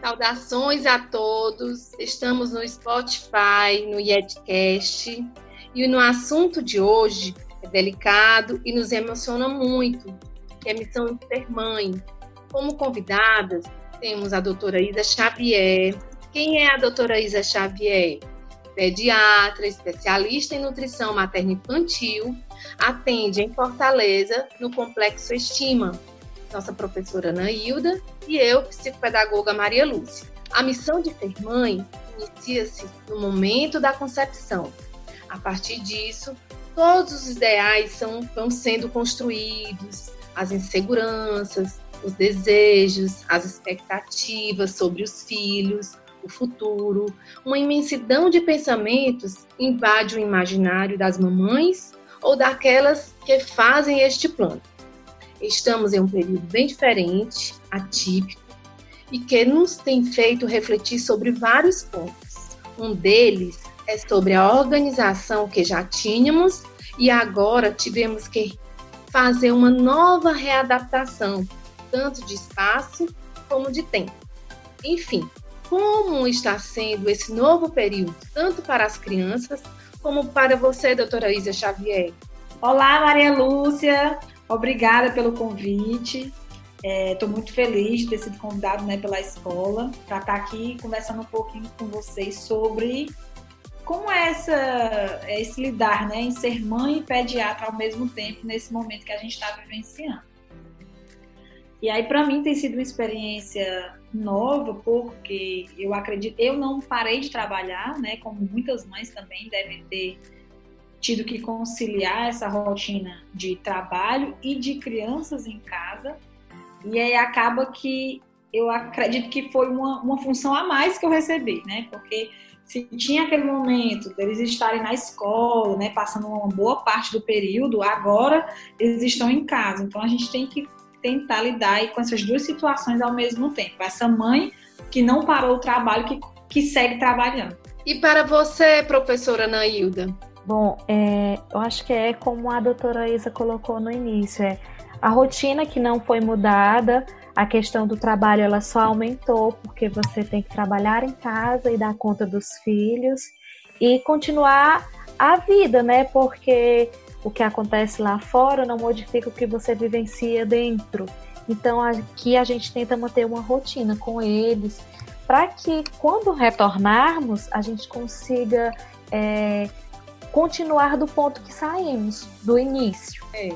Saudações a todos. Estamos no Spotify, no Yedcast. E no assunto de hoje é delicado e nos emociona muito, que é a missão de ser mãe. Como convidadas, temos a doutora Isa Xavier. Quem é a doutora Isa Xavier? Pediatra, especialista em nutrição materno-infantil, atende em Fortaleza, no Complexo Estima, nossa professora Ana Hilda, e eu, psicopedagoga Maria Lúcia. A missão de ser mãe inicia-se no momento da concepção. A partir disso, todos os ideais são, vão sendo construídos, as inseguranças, os desejos, as expectativas sobre os filhos, o futuro. Uma imensidão de pensamentos invade o imaginário das mamães ou daquelas que fazem este plano. Estamos em um período bem diferente, atípico, e que nos tem feito refletir sobre vários pontos. Um deles é sobre a organização que já tínhamos e agora tivemos que fazer uma nova readaptação, tanto de espaço como de tempo. Enfim, como está sendo esse novo período, tanto para as crianças como para você, doutora Isa Xavier? Olá, Maria Lúcia. Obrigada pelo convite. Estou é, muito feliz de ter sido convidado né, pela escola para estar tá aqui conversando um pouquinho com vocês sobre como é essa, é esse lidar né, em ser mãe e pediatra ao mesmo tempo nesse momento que a gente está vivenciando. E aí, para mim, tem sido uma experiência nova, porque eu acredito, eu não parei de trabalhar, né? Como muitas mães também devem ter tido que conciliar essa rotina de trabalho e de crianças em casa. E aí acaba que eu acredito que foi uma, uma função a mais que eu recebi, né? Porque se tinha aquele momento deles estarem na escola, né, passando uma boa parte do período, agora eles estão em casa. Então a gente tem que tentar lidar com essas duas situações ao mesmo tempo. Essa mãe que não parou o trabalho, que, que segue trabalhando. E para você, professora Nailda? Bom, é, eu acho que é como a doutora Isa colocou no início, é a rotina que não foi mudada, a questão do trabalho ela só aumentou porque você tem que trabalhar em casa e dar conta dos filhos e continuar a vida, né? Porque o que acontece lá fora não modifica o que você vivencia dentro. Então aqui a gente tenta manter uma rotina com eles para que quando retornarmos a gente consiga é, continuar do ponto que saímos, do início. É.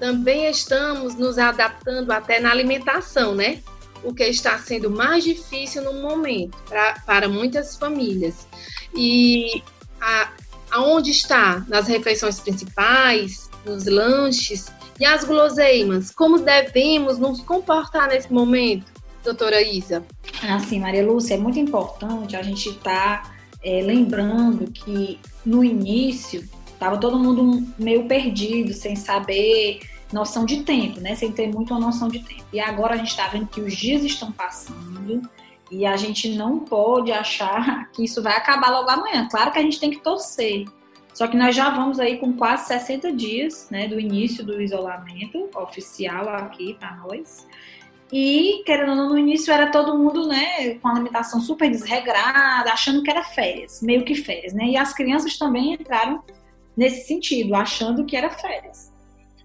Também estamos nos adaptando até na alimentação, né? O que está sendo mais difícil no momento pra, para muitas famílias. E a, aonde está? Nas refeições principais, nos lanches e as guloseimas. Como devemos nos comportar nesse momento, doutora Isa? Assim, Maria Lúcia, é muito importante a gente estar tá, é, lembrando que no início estava todo mundo meio perdido, sem saber noção de tempo, né? Sem ter muito uma noção de tempo. E agora a gente está vendo que os dias estão passando e a gente não pode achar que isso vai acabar logo amanhã. Claro que a gente tem que torcer. Só que nós já vamos aí com quase 60 dias, né, do início do isolamento oficial aqui para nós. E, querendo ou não, no início era todo mundo, né, com a alimentação super desregrada, achando que era férias, meio que férias, né? E as crianças também entraram nesse sentido, achando que era férias.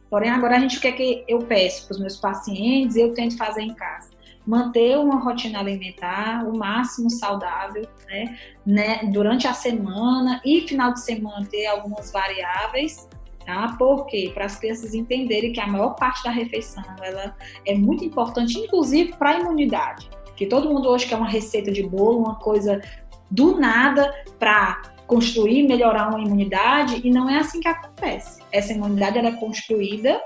Porém, agora a gente, o que que eu peço para os meus pacientes eu tento fazer em casa? Manter uma rotina alimentar o máximo saudável, né, né durante a semana e final de semana ter algumas variáveis tá? Porque para as crianças entenderem que a maior parte da refeição ela é muito importante, inclusive para a imunidade. Que todo mundo hoje quer uma receita de bolo, uma coisa do nada para construir, melhorar uma imunidade e não é assim que acontece. Essa imunidade ela é construída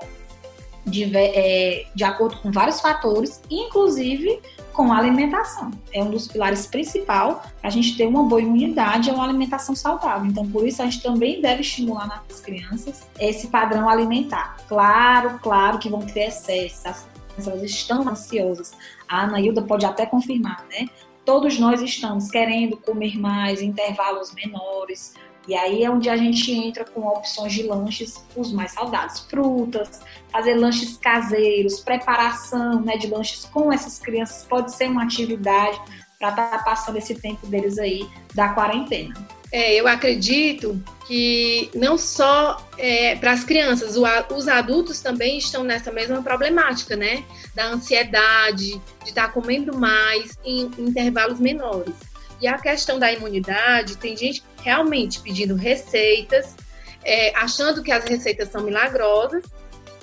de, é, de acordo com vários fatores, inclusive com a alimentação. É um dos pilares principais para a gente ter uma boa imunidade, é uma alimentação saudável. Então, por isso, a gente também deve estimular nas crianças esse padrão alimentar. Claro, claro que vão ter excessos, as crianças estão ansiosas. A Ana Hilda pode até confirmar, né? Todos nós estamos querendo comer mais, intervalos menores, E aí é onde a gente entra com opções de lanches os mais saudáveis, frutas, fazer lanches caseiros, preparação né, de lanches com essas crianças pode ser uma atividade para estar tá passando esse tempo deles aí da quarentena. É, eu acredito que não só é, para as crianças, o, os adultos também estão nessa mesma problemática, né? Da ansiedade, de estar tá comendo mais em intervalos menores. E a questão da imunidade, tem gente realmente pedindo receitas, é, achando que as receitas são milagrosas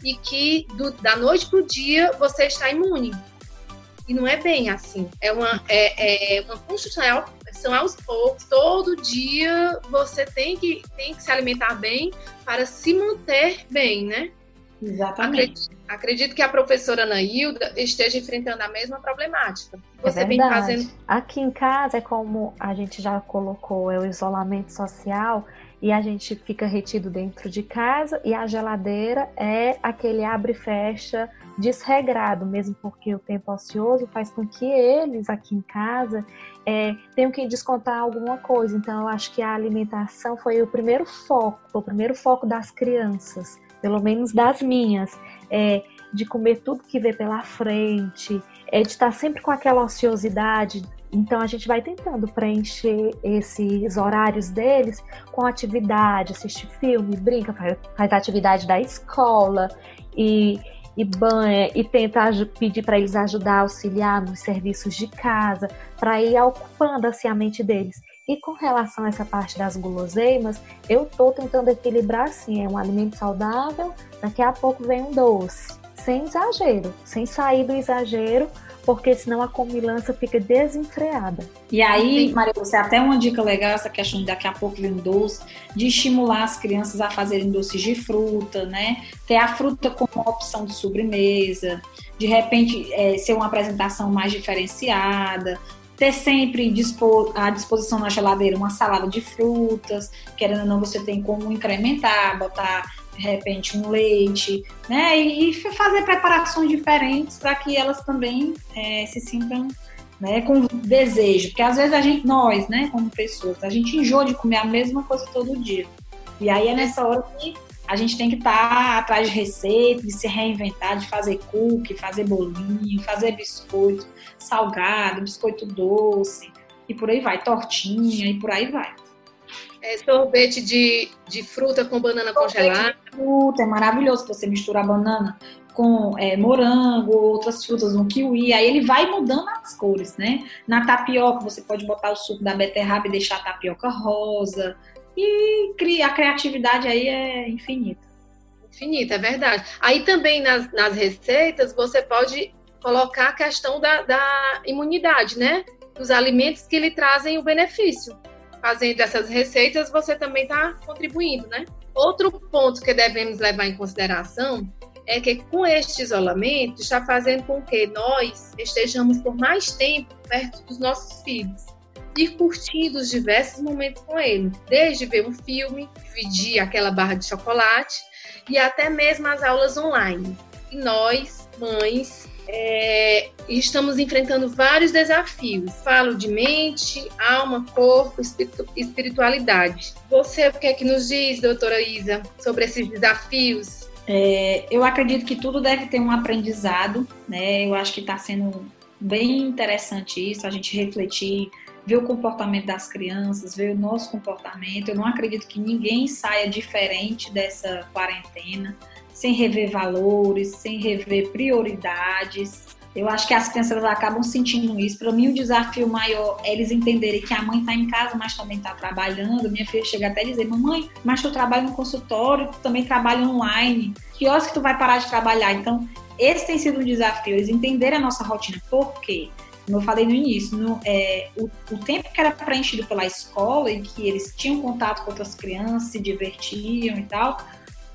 e que do, da noite para o dia você está imune. E não é bem assim. É uma, é, é uma construção, é, são aos poucos. Todo dia você tem que, tem que se alimentar bem para se manter bem, né? Exatamente. Acredito, acredito que a professora Anaílda esteja enfrentando a mesma problemática. É você é vem fazendo. Aqui em casa é como a gente já colocou, é o isolamento social e a gente fica retido dentro de casa e a geladeira é aquele abre e fecha desregrado, mesmo porque o tempo ocioso faz com que eles aqui em casa é, tenham que descontar alguma coisa. Então, eu acho que a alimentação foi o primeiro foco, o primeiro foco das crianças pelo menos das minhas, é, de comer tudo que vê pela frente, é de estar sempre com aquela ociosidade. Então a gente vai tentando preencher esses horários deles com atividade, assistir filme, brinca, faz, faz atividade da escola e, e banha e tenta pedir para eles ajudar, auxiliar nos serviços de casa, para ir ocupando assim a mente deles. E com relação a essa parte das guloseimas, eu tô tentando equilibrar assim, é um alimento saudável, daqui a pouco vem um doce, sem exagero, sem sair do exagero, porque senão a comilança fica desenfreada. E aí, Maria, você até uma dica legal, essa questão de daqui a pouco vem um doce, de estimular as crianças a fazerem doces de fruta, né? Ter a fruta como opção de sobremesa, de repente é, ser uma apresentação mais diferenciada, ter sempre à disposição na geladeira uma salada de frutas, querendo ou não, você tem como incrementar, botar de repente um leite, né? E, fazer preparações diferentes para que elas também é, se sintam né, com desejo. Porque às vezes a gente, nós, né, como pessoas, a gente enjoa de comer a mesma coisa todo dia. E aí é nessa hora que a gente tem que estar tá atrás de receita, de se reinventar, de fazer cookie, fazer bolinho, fazer biscoito salgado, biscoito doce, e por aí vai, tortinha, e por aí vai. É, sorvete de, de fruta com banana sorvete congelada. fruta, é maravilhoso você misturar banana com é, morango, outras frutas, um kiwi, aí ele vai mudando as cores, né? Na tapioca você pode botar o suco da beterraba e deixar a tapioca rosa, e a criatividade aí é infinita. Infinita, é verdade. Aí também nas, nas receitas você pode colocar a questão da, da imunidade, né? Os alimentos que lhe trazem o benefício. Fazendo essas receitas, você também está contribuindo, né? Outro ponto que devemos levar em consideração é que com este isolamento está fazendo com que nós estejamos por mais tempo perto dos nossos filhos e curtindo os diversos momentos com ele, desde ver um filme, dividir aquela barra de chocolate e até mesmo as aulas online. E nós, mães, é, estamos enfrentando vários desafios. Falo de mente, alma, corpo, espiritualidade. Você, o que é que nos diz, doutora Isa, sobre esses desafios? É, eu acredito que tudo deve ter um aprendizado, né? Eu acho que está sendo bem interessante isso, a gente refletir ver o comportamento das crianças, ver o nosso comportamento. Eu não acredito que ninguém saia diferente dessa quarentena, sem rever valores, sem rever prioridades. Eu acho que as crianças acabam sentindo isso. Para mim, o desafio maior é eles entenderem que a mãe está em casa, mas também está trabalhando. Minha filha chega até a dizer: Mamãe, mas tu trabalha no consultório, tu também trabalha online. Que horas que tu vai parar de trabalhar? Então, esse tem sido um desafio, eles entenderem a nossa rotina. Por quê? Como eu falei no início, no, é, o, o, tempo que era preenchido pela escola e que eles tinham contato com outras crianças, se divertiam e tal,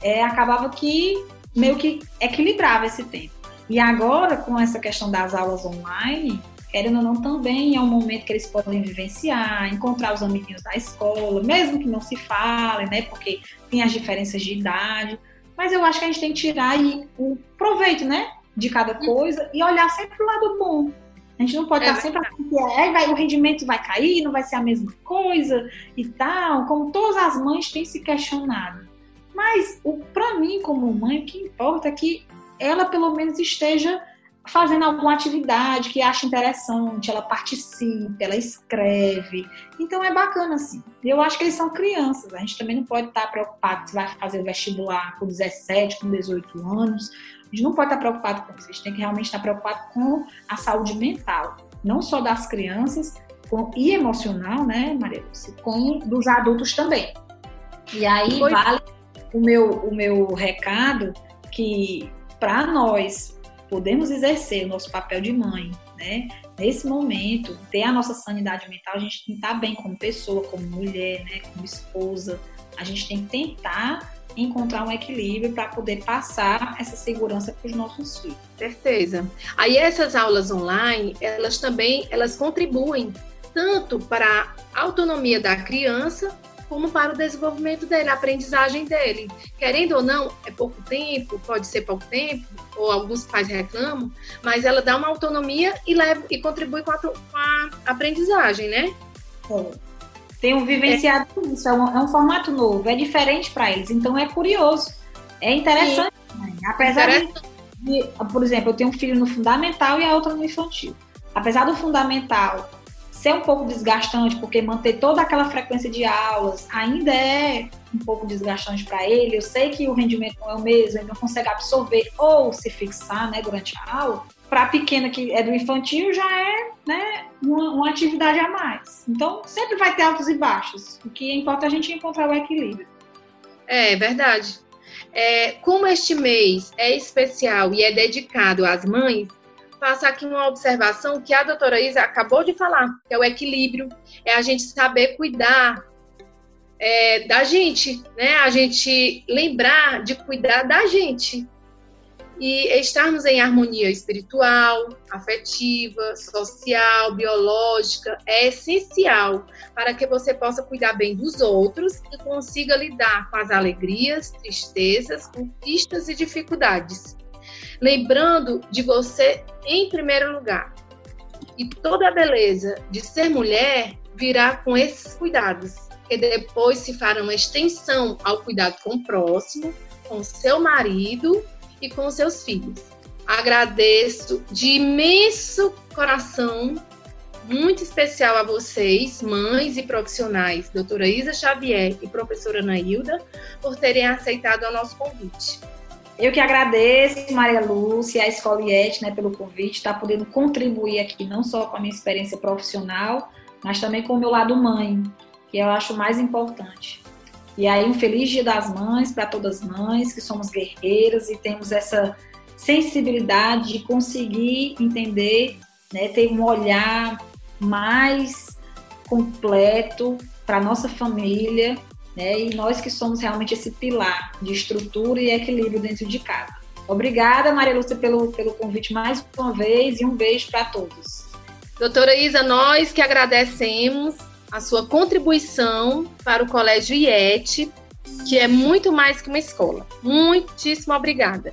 é, acabava que meio que equilibrava esse tempo. E agora, com essa questão das aulas online, querendo ou não, também é um momento que eles podem vivenciar, encontrar os amiguinhos da escola, mesmo que não se falem, né? Porque tem as diferenças de idade. Mas eu acho que a gente tem que tirar aí o proveito, né? De cada coisa e olhar sempre o lado bom A gente não pode é estar sempre que é, vai, o rendimento vai cair, não vai ser a mesma coisa e tal, como todas as mães têm se questionado. Mas para mim, como mãe, o que importa é que ela pelo menos esteja fazendo alguma atividade que acha interessante, ela participe, ela escreve. Então é bacana assim. Eu acho que eles são crianças, a gente também não pode estar preocupado se vai fazer o vestibular com 17, com 18 anos. A gente não pode estar preocupado com isso, a gente tem que realmente estar preocupado com a saúde mental, não só das crianças, com, e emocional, né, Maria Lúcia, com dos adultos também. E aí Foi. vale o meu, o meu recado que para nós podemos exercer o nosso papel de mãe, né? Nesse momento, ter a nossa sanidade mental, a gente tem que estar bem como pessoa, como mulher, né? Como esposa. A gente tem que tentar encontrar um equilíbrio para poder passar essa segurança para os nossos filhos. Certeza. Aí essas aulas online, elas também, elas contribuem tanto para a autonomia da criança como para o desenvolvimento dele, a aprendizagem dele. Querendo ou não, é pouco tempo, pode ser pouco tempo, ou alguns pais reclamam, mas ela dá uma autonomia e, leva, e contribui com a, com a aprendizagem, né? É. Tenho vivenciado é. isso, é um, é um, formato novo, é diferente para eles, então é curioso, é interessante. Né? Apesar interessante. De, de, por exemplo, eu tenho um filho no fundamental e a outra no infantil. Apesar do fundamental ser um pouco desgastante, porque manter toda aquela frequência de aulas ainda é um pouco desgastante para ele. Eu sei que o rendimento não é o mesmo, ele não consegue absorver ou se fixar né, durante a aula. Para a pequena que é do infantil já é né, uma, uma, atividade a mais. Então sempre vai ter altos e baixos. O que importa é a gente encontrar o equilíbrio. É verdade. É, como este mês é especial e é dedicado às mães, faço aqui uma observação que a doutora Isa acabou de falar, que é o equilíbrio, é a gente saber cuidar é, da gente, né? A gente lembrar de cuidar da gente e estarmos em harmonia espiritual, afetiva, social, biológica é essencial para que você possa cuidar bem dos outros e consiga lidar com as alegrias, tristezas, conquistas e dificuldades lembrando de você em primeiro lugar. E toda a beleza de ser mulher virá com esses cuidados, que depois se farão uma extensão ao cuidado com o próximo, com seu marido e com seus filhos. Agradeço de imenso coração, muito especial a vocês, mães e profissionais, doutora Isa Xavier e professora Nailda, por terem aceitado o nosso convite. Eu que agradeço, Maria Lúcia, a Escola IET, né, pelo convite, estar tá podendo contribuir aqui, não só com a minha experiência profissional, mas também com o meu lado mãe, que eu acho mais importante. E aí, um feliz Dia das Mães para todas as mães, que somos guerreiras e temos essa sensibilidade de conseguir entender, né, ter um olhar mais completo para nossa família né? E nós que somos realmente esse pilar de estrutura e equilíbrio dentro de casa. Obrigada, Maria Lúcia, pelo, pelo convite mais uma vez e um beijo para todos. Doutora Isa, nós que agradecemos a sua contribuição para o Colégio IET, que é muito mais que uma escola. Muitíssimo obrigada.